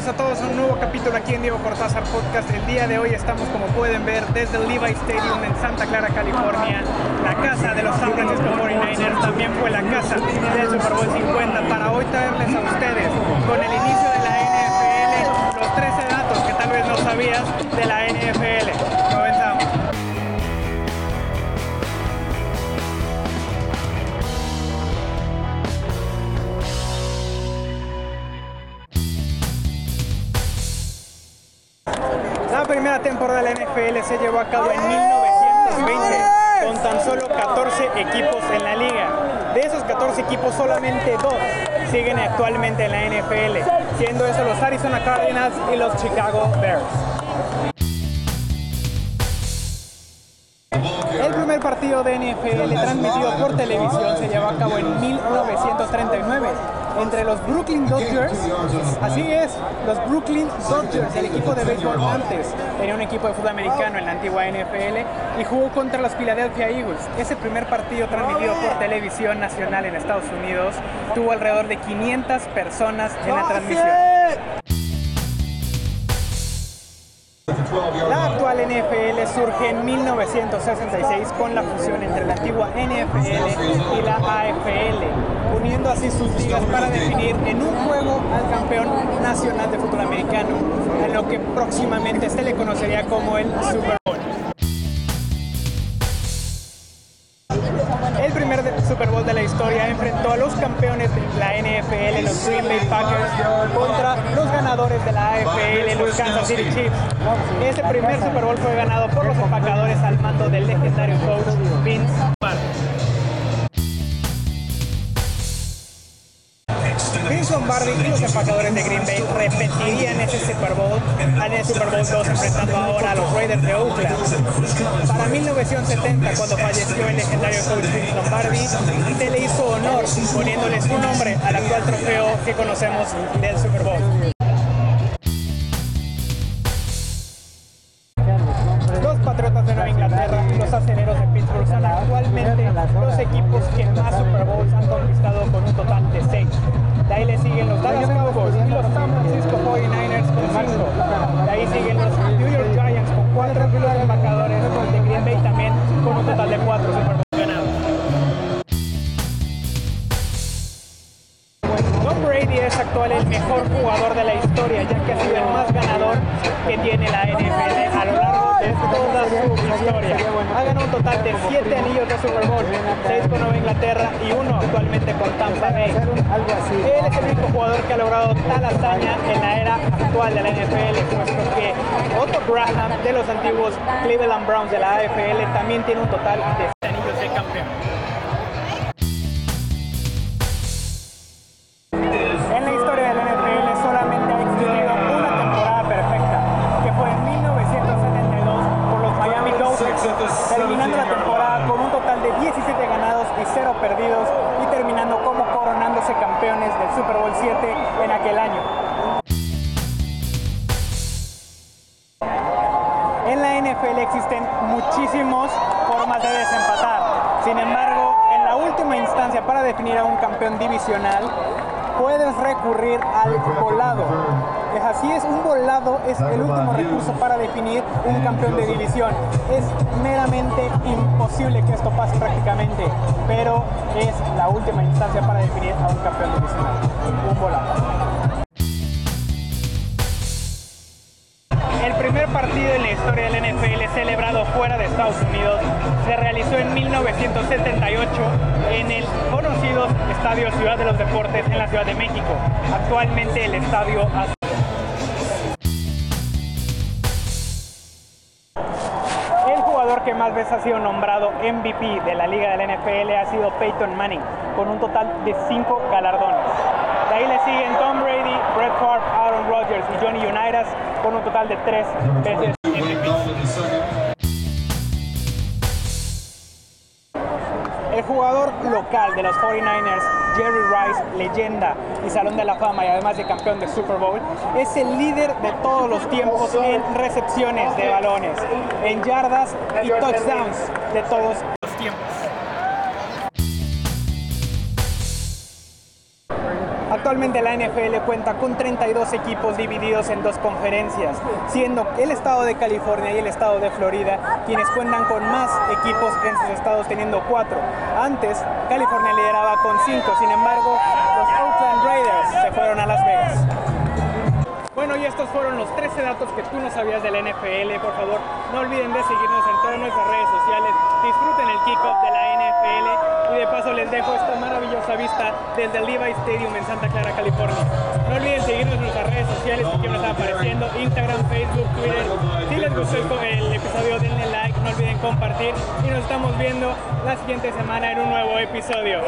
bienvenidos a todos a un nuevo capítulo aquí en Diego Cortázar Podcast. El día de hoy estamos, como pueden ver, desde el Levi Stadium en Santa Clara, California, la casa de los San Francisco 49ers, también fue la casa del Super Bowl 50, para hoy traerles a ustedes, con el inicio de la NFL, los 13 datos que tal vez no sabías de la NFL. Temporada de la NFL se llevó a cabo en 1920 con tan solo 14 equipos en la liga. De esos 14 equipos solamente dos siguen actualmente en la NFL, siendo esos los Arizona Cardinals y los Chicago Bears. El primer partido de NFL transmitido por televisión se llevó a cabo en 1939 entre los Brooklyn Dodgers, así es, los Brooklyn Dodgers, el equipo de béisbol antes tenía un equipo de fútbol americano en la antigua NFL y jugó contra los Philadelphia Eagles. Ese primer partido transmitido por televisión nacional en Estados Unidos tuvo alrededor de 500 personas en la transmisión. La actual NFL surge en 1966 con la fusión entre la antigua NFL y la AFL, uniendo así sus ligas para definir en un juego al campeón nacional de fútbol americano, en lo que próximamente se le conocería como el Super Green Bay Packers, contra los ganadores de la AFL, los Kansas City Chiefs. Ese primer Super Bowl fue ganado por los empacadores al mando del legendario coach Vince Vince Lombardi y los empacadores de Green Bay repetirían ese Super Bowl en el Super Bowl 2 enfrentando ahora a los Raiders de Oakland. Para 1970, cuando falleció el legendario coach Vince Lombardi, se le hizo honor poniéndole su nombre al actual trofeo que conocemos del Super Bowl. Actual el mejor jugador de la historia, ya que ha sido el más ganador que tiene la NFL a lo largo de toda su historia. Ha ganado un total de 7 anillos de Super Bowl, 6 con Nueva Inglaterra y uno actualmente con Tampa Bay. Él es el único jugador que ha logrado tal hazaña en la era actual de la NFL, puesto que Otto Graham de los antiguos Cleveland Browns de la AFL también tiene un total de campeones del Super Bowl 7 en aquel año. En la NFL existen muchísimas formas de desempatar. Sin embargo, en la última instancia para definir a un campeón divisional, puedes recurrir al volado. Es así es, un volado es el último recurso para definir un campeón de división. Es meramente imposible que esto pase prácticamente, pero es la última instancia para definir a un campeón divisional. Un volado. El primer partido en historia del NFL celebrado fuera de Estados Unidos se realizó en 1978 en el conocido Estadio Ciudad de los Deportes en la Ciudad de México, actualmente el Estadio Azul. El que más veces ha sido nombrado MVP de la liga de la NFL ha sido Peyton Manning, con un total de 5 galardones. De ahí le siguen Tom Brady, Brett Favre, Aaron Rodgers y Johnny Unitas con un total de 3 veces de los 49ers, Jerry Rice, leyenda y Salón de la Fama y además de campeón de Super Bowl, es el líder de todos los tiempos en recepciones de balones, en yardas y touchdowns de todos Actualmente la NFL cuenta con 32 equipos divididos en dos conferencias, siendo el estado de California y el estado de Florida quienes cuentan con más equipos en sus estados, teniendo cuatro. Antes, California lideraba con cinco, sin embargo, los Oakland Raiders se fueron a Las Vegas. Bueno, y estos fueron los 13 datos que tú no sabías de la NFL. Por favor, no olviden de seguirnos en todas nuestras redes sociales. Disfruten el kickoff de la NFL y de paso les dejo esta maravillosa vista desde el Levi Stadium en Santa Clara, California. No olviden seguirnos en nuestras redes sociales que nos están apareciendo, Instagram, Facebook, Twitter. Si les gustó el episodio, denle like, no olviden compartir y nos estamos viendo la siguiente semana en un nuevo episodio.